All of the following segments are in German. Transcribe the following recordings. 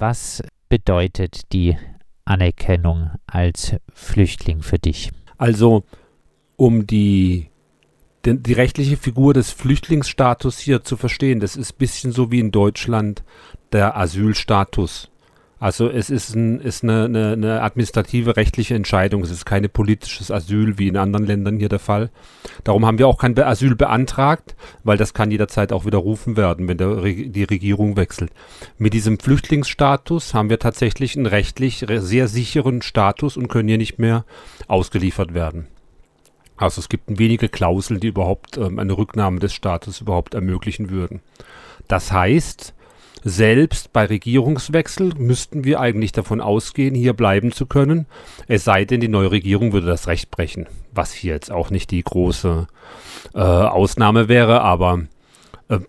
Was bedeutet die Anerkennung als Flüchtling für dich? Also, um die, die, die rechtliche Figur des Flüchtlingsstatus hier zu verstehen, das ist ein bisschen so wie in Deutschland der Asylstatus. Also es ist, ein, ist eine, eine, eine, administrative rechtliche Entscheidung. Es ist kein politisches Asyl wie in anderen Ländern hier der Fall. Darum haben wir auch kein Asyl beantragt, weil das kann jederzeit auch widerrufen werden, wenn der, die Regierung wechselt. Mit diesem Flüchtlingsstatus haben wir tatsächlich einen rechtlich sehr sicheren Status und können hier nicht mehr ausgeliefert werden. Also es gibt wenige Klauseln, die überhaupt ähm, eine Rücknahme des Status überhaupt ermöglichen würden. Das heißt, selbst bei Regierungswechsel müssten wir eigentlich davon ausgehen, hier bleiben zu können, es sei denn, die neue Regierung würde das Recht brechen, was hier jetzt auch nicht die große äh, Ausnahme wäre, aber äh,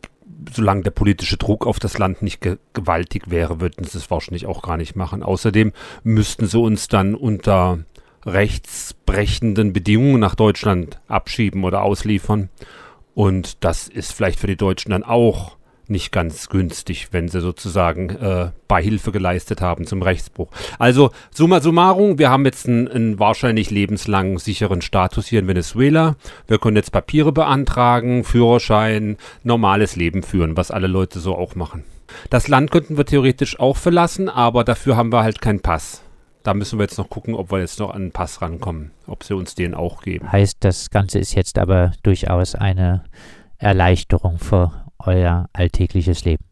solange der politische Druck auf das Land nicht ge gewaltig wäre, würden sie es wahrscheinlich auch gar nicht machen. Außerdem müssten sie uns dann unter rechtsbrechenden Bedingungen nach Deutschland abschieben oder ausliefern. Und das ist vielleicht für die Deutschen dann auch nicht ganz günstig, wenn sie sozusagen äh, Beihilfe geleistet haben zum Rechtsbruch. Also summa summarum, wir haben jetzt einen, einen wahrscheinlich lebenslang sicheren Status hier in Venezuela. Wir können jetzt Papiere beantragen, Führerschein, normales Leben führen, was alle Leute so auch machen. Das Land könnten wir theoretisch auch verlassen, aber dafür haben wir halt keinen Pass. Da müssen wir jetzt noch gucken, ob wir jetzt noch an einen Pass rankommen, ob sie uns den auch geben. Heißt, das Ganze ist jetzt aber durchaus eine Erleichterung für euer alltägliches Leben.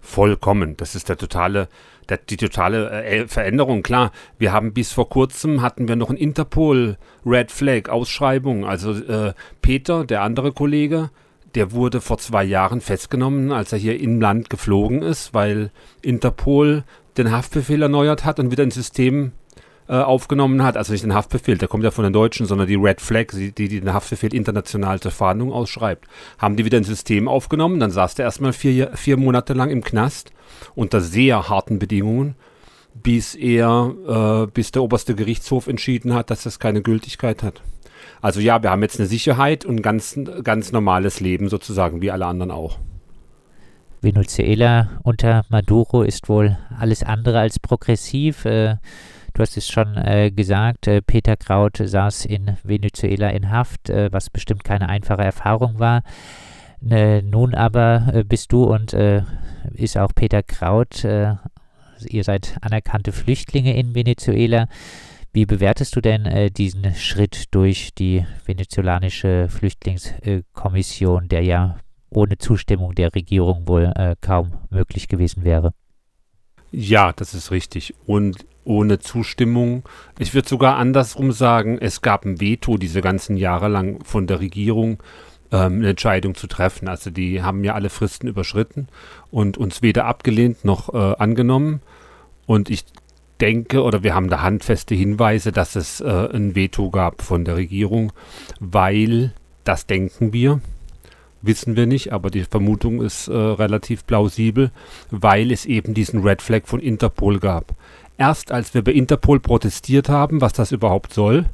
Vollkommen. Das ist der totale, der, die totale äh, Veränderung. Klar, wir haben bis vor kurzem hatten wir noch ein Interpol Red Flag Ausschreibung. Also äh, Peter, der andere Kollege, der wurde vor zwei Jahren festgenommen, als er hier im Land geflogen ist, weil Interpol den Haftbefehl erneuert hat und wieder ein System äh, aufgenommen hat, also nicht den Haftbefehl, der kommt ja von den Deutschen, sondern die Red Flag, die, die den Haftbefehl international zur Fahndung ausschreibt, haben die wieder ein System aufgenommen, dann saß der erstmal vier, vier Monate lang im Knast unter sehr harten Bedingungen, bis er, äh, bis der oberste Gerichtshof entschieden hat, dass das keine Gültigkeit hat. Also ja, wir haben jetzt eine Sicherheit und ein ganz, ganz normales Leben sozusagen, wie alle anderen auch. Venezuela unter Maduro ist wohl alles andere als progressiv. Äh, Du hast es schon äh, gesagt, äh, Peter Kraut saß in Venezuela in Haft, äh, was bestimmt keine einfache Erfahrung war. Äh, nun aber äh, bist du und äh, ist auch Peter Kraut, ihr seid anerkannte Flüchtlinge in Venezuela. Wie bewertest du denn diesen Schritt durch die venezolanische Flüchtlingskommission, der ja ohne Zustimmung der Regierung wohl kaum möglich gewesen wäre? Ja, das ist richtig. Und ohne Zustimmung. Ich würde sogar andersrum sagen, es gab ein Veto diese ganzen Jahre lang von der Regierung, ähm, eine Entscheidung zu treffen. Also die haben ja alle Fristen überschritten und uns weder abgelehnt noch äh, angenommen. Und ich denke, oder wir haben da handfeste Hinweise, dass es äh, ein Veto gab von der Regierung, weil, das denken wir, wissen wir nicht, aber die Vermutung ist äh, relativ plausibel, weil es eben diesen Red Flag von Interpol gab erst als wir bei Interpol protestiert haben, was das überhaupt soll,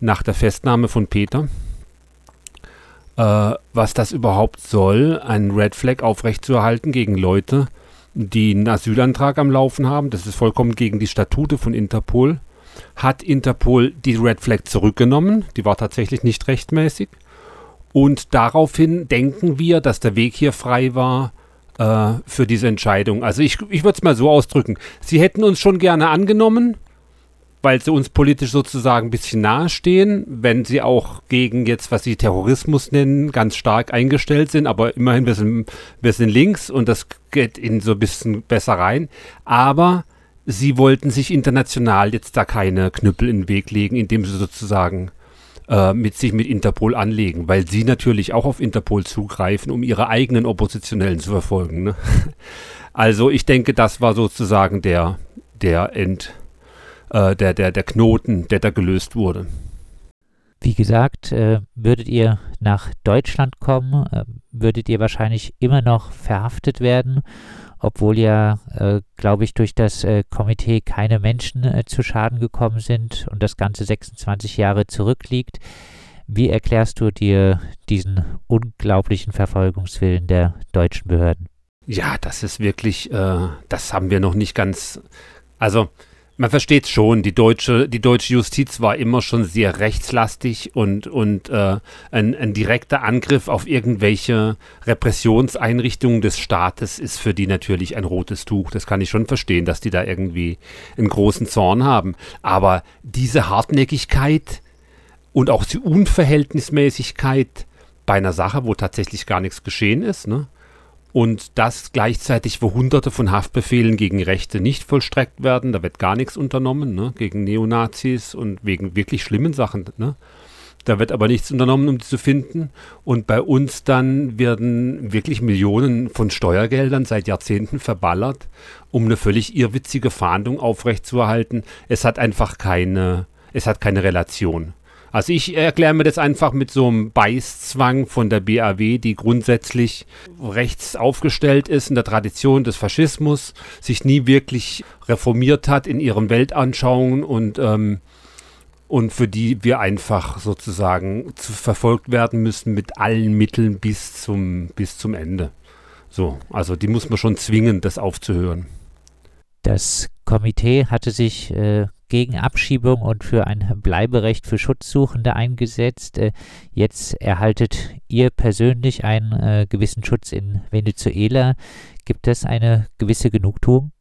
nach der Festnahme von Peter, äh, was das überhaupt soll, einen Red Flag aufrechtzuerhalten gegen Leute, die einen Asylantrag am Laufen haben. Das ist vollkommen gegen die Statute von Interpol. Hat Interpol die Red Flag zurückgenommen. Die war tatsächlich nicht rechtmäßig. Und daraufhin denken wir, dass der Weg hier frei war, äh, für diese Entscheidung. Also ich, ich würde es mal so ausdrücken. Sie hätten uns schon gerne angenommen, weil sie uns politisch sozusagen ein bisschen nahestehen, wenn sie auch gegen jetzt, was sie Terrorismus nennen, ganz stark eingestellt sind, aber immerhin, sind, wir sind links und das geht ihnen so ein bisschen besser rein. Aber sie wollten sich international jetzt da keine Knüppel in den Weg legen, indem sie sozusagen äh, mit sich mit Interpol anlegen, weil sie natürlich auch auf Interpol zugreifen, um ihre eigenen Oppositionellen zu verfolgen. Ne? Also ich denke, das war sozusagen der, der End, äh, der, der, der Knoten, der da gelöst wurde. Wie gesagt, äh, würdet ihr nach Deutschland kommen, äh, würdet ihr wahrscheinlich immer noch verhaftet werden obwohl ja, äh, glaube ich, durch das äh, Komitee keine Menschen äh, zu Schaden gekommen sind und das Ganze 26 Jahre zurückliegt. Wie erklärst du dir diesen unglaublichen Verfolgungswillen der deutschen Behörden? Ja, das ist wirklich, äh, das haben wir noch nicht ganz. Also, man versteht schon, die deutsche, die deutsche Justiz war immer schon sehr rechtslastig und, und äh, ein, ein direkter Angriff auf irgendwelche Repressionseinrichtungen des Staates ist für die natürlich ein rotes Tuch. Das kann ich schon verstehen, dass die da irgendwie einen großen Zorn haben. Aber diese Hartnäckigkeit und auch die Unverhältnismäßigkeit bei einer Sache, wo tatsächlich gar nichts geschehen ist, ne? Und das gleichzeitig, wo hunderte von Haftbefehlen gegen Rechte nicht vollstreckt werden, da wird gar nichts unternommen, ne, gegen Neonazis und wegen wirklich schlimmen Sachen, ne. Da wird aber nichts unternommen, um die zu finden. Und bei uns dann werden wirklich Millionen von Steuergeldern seit Jahrzehnten verballert, um eine völlig irrwitzige Fahndung aufrechtzuerhalten. Es hat einfach keine, es hat keine Relation. Also ich erkläre mir das einfach mit so einem Beißzwang von der BAW, die grundsätzlich rechts aufgestellt ist in der Tradition des Faschismus, sich nie wirklich reformiert hat in ihren Weltanschauungen und, ähm, und für die wir einfach sozusagen zu verfolgt werden müssen mit allen Mitteln bis zum, bis zum Ende. So, also die muss man schon zwingen, das aufzuhören. Das Komitee hatte sich äh, gegen Abschiebung und für ein Bleiberecht für Schutzsuchende eingesetzt. Äh, jetzt erhaltet ihr persönlich einen äh, gewissen Schutz in Venezuela. Gibt es eine gewisse Genugtuung?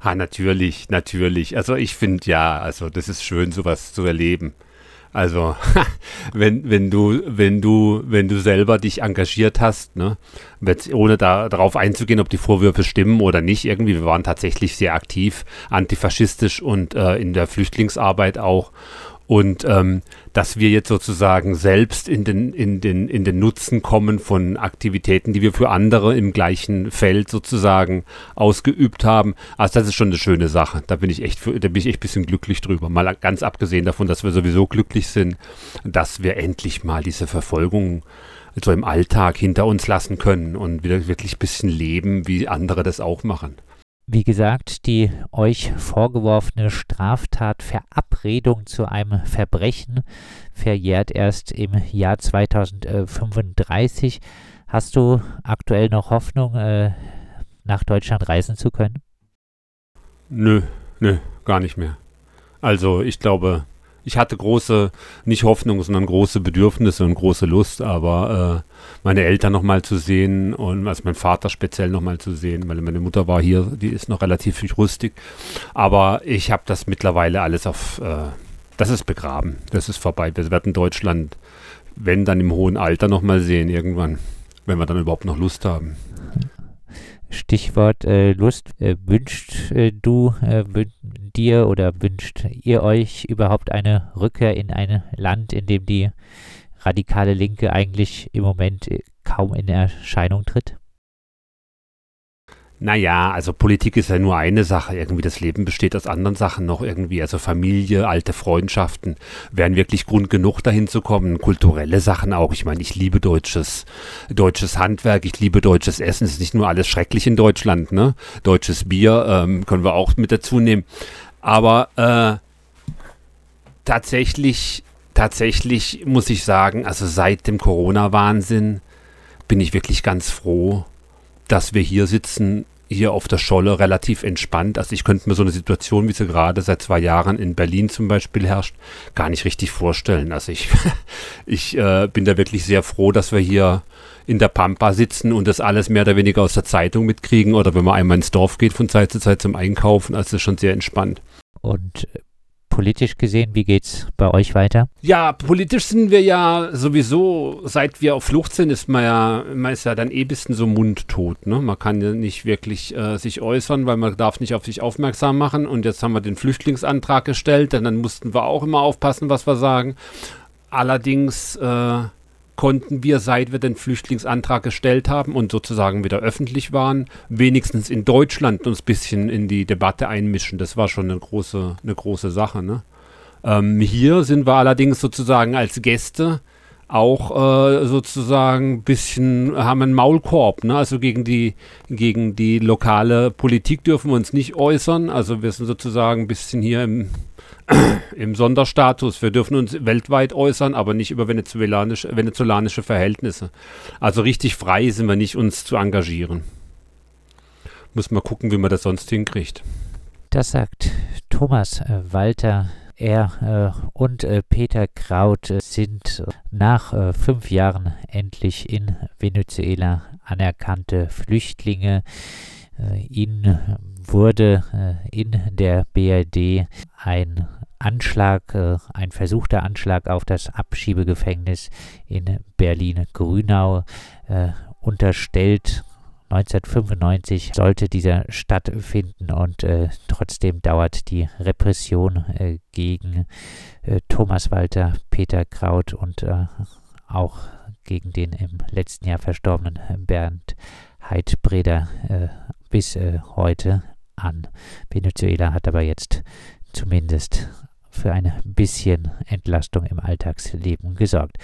Ha, natürlich, natürlich. Also ich finde ja, also das ist schön, sowas zu erleben. Also, wenn, wenn du, wenn du, wenn du selber dich engagiert hast, ne, ohne da, darauf einzugehen, ob die Vorwürfe stimmen oder nicht, irgendwie, wir waren tatsächlich sehr aktiv, antifaschistisch und äh, in der Flüchtlingsarbeit auch. Und ähm, dass wir jetzt sozusagen selbst in den, in, den, in den Nutzen kommen von Aktivitäten, die wir für andere im gleichen Feld sozusagen ausgeübt haben. Also das ist schon eine schöne Sache. Da bin ich echt, für, da bin ich echt ein bisschen glücklich drüber. Mal ganz abgesehen davon, dass wir sowieso glücklich sind, dass wir endlich mal diese Verfolgung so im Alltag hinter uns lassen können und wieder wirklich ein bisschen leben, wie andere das auch machen. Wie gesagt, die euch vorgeworfene Straftat Verabredung zu einem Verbrechen verjährt erst im Jahr 2035. Hast du aktuell noch Hoffnung, äh, nach Deutschland reisen zu können? Nö, nö, gar nicht mehr. Also ich glaube, ich hatte große, nicht Hoffnung, sondern große Bedürfnisse und große Lust, aber äh, meine Eltern nochmal zu sehen und also mein Vater speziell nochmal zu sehen, weil meine Mutter war hier, die ist noch relativ rüstig. Aber ich habe das mittlerweile alles auf, äh, das ist begraben, das ist vorbei. Wir werden Deutschland, wenn dann im hohen Alter nochmal sehen irgendwann, wenn wir dann überhaupt noch Lust haben. Stichwort äh, Lust. Äh, wünscht äh, du äh, dir oder wünscht ihr euch überhaupt eine Rückkehr in ein Land, in dem die radikale Linke eigentlich im Moment äh, kaum in Erscheinung tritt? Naja, also Politik ist ja nur eine Sache. Irgendwie das Leben besteht aus anderen Sachen noch irgendwie. Also Familie, alte Freundschaften wären wirklich Grund genug, dahin zu kommen. Kulturelle Sachen auch. Ich meine, ich liebe deutsches, deutsches Handwerk, ich liebe deutsches Essen. Es ist nicht nur alles schrecklich in Deutschland, ne? Deutsches Bier ähm, können wir auch mit dazu nehmen. Aber äh, tatsächlich, tatsächlich muss ich sagen, also seit dem Corona-Wahnsinn bin ich wirklich ganz froh, dass wir hier sitzen, hier auf der Scholle relativ entspannt. Also ich könnte mir so eine Situation, wie sie gerade seit zwei Jahren in Berlin zum Beispiel herrscht, gar nicht richtig vorstellen. Also ich, ich äh, bin da wirklich sehr froh, dass wir hier in der Pampa sitzen und das alles mehr oder weniger aus der Zeitung mitkriegen oder wenn man einmal ins Dorf geht von Zeit zu Zeit zum Einkaufen. Also schon sehr entspannt. Und politisch gesehen, wie geht's bei euch weiter? Ja, politisch sind wir ja sowieso, seit wir auf Flucht sind, ist man ja, man ist ja dann eh ein bisschen so mundtot. Ne? Man kann ja nicht wirklich äh, sich äußern, weil man darf nicht auf sich aufmerksam machen. Und jetzt haben wir den Flüchtlingsantrag gestellt, denn dann mussten wir auch immer aufpassen, was wir sagen. Allerdings äh, konnten wir, seit wir den Flüchtlingsantrag gestellt haben und sozusagen wieder öffentlich waren, wenigstens in Deutschland uns ein bisschen in die Debatte einmischen. Das war schon eine große, eine große Sache. Ne? Ähm, hier sind wir allerdings sozusagen als Gäste auch äh, sozusagen ein bisschen, haben einen Maulkorb, ne? Also gegen die, gegen die lokale Politik dürfen wir uns nicht äußern. Also wir sind sozusagen ein bisschen hier im im Sonderstatus. Wir dürfen uns weltweit äußern, aber nicht über venezolanische, venezolanische Verhältnisse. Also richtig frei sind wir nicht, uns zu engagieren. muss man gucken, wie man das sonst hinkriegt. Das sagt Thomas äh, Walter. Er äh, und äh, Peter Kraut äh, sind nach äh, fünf Jahren endlich in Venezuela anerkannte Flüchtlinge. Äh, ihnen wurde in der BRD ein Anschlag, äh, ein versuchter Anschlag auf das Abschiebegefängnis in Berlin-Grünau äh, unterstellt. 1995 sollte dieser stattfinden und äh, trotzdem dauert die Repression äh, gegen äh, Thomas Walter, Peter Kraut und äh, auch gegen den im letzten Jahr verstorbenen Bernd Heidbreder bis heute an. Venezuela hat aber jetzt zumindest für ein bisschen Entlastung im Alltagsleben gesorgt.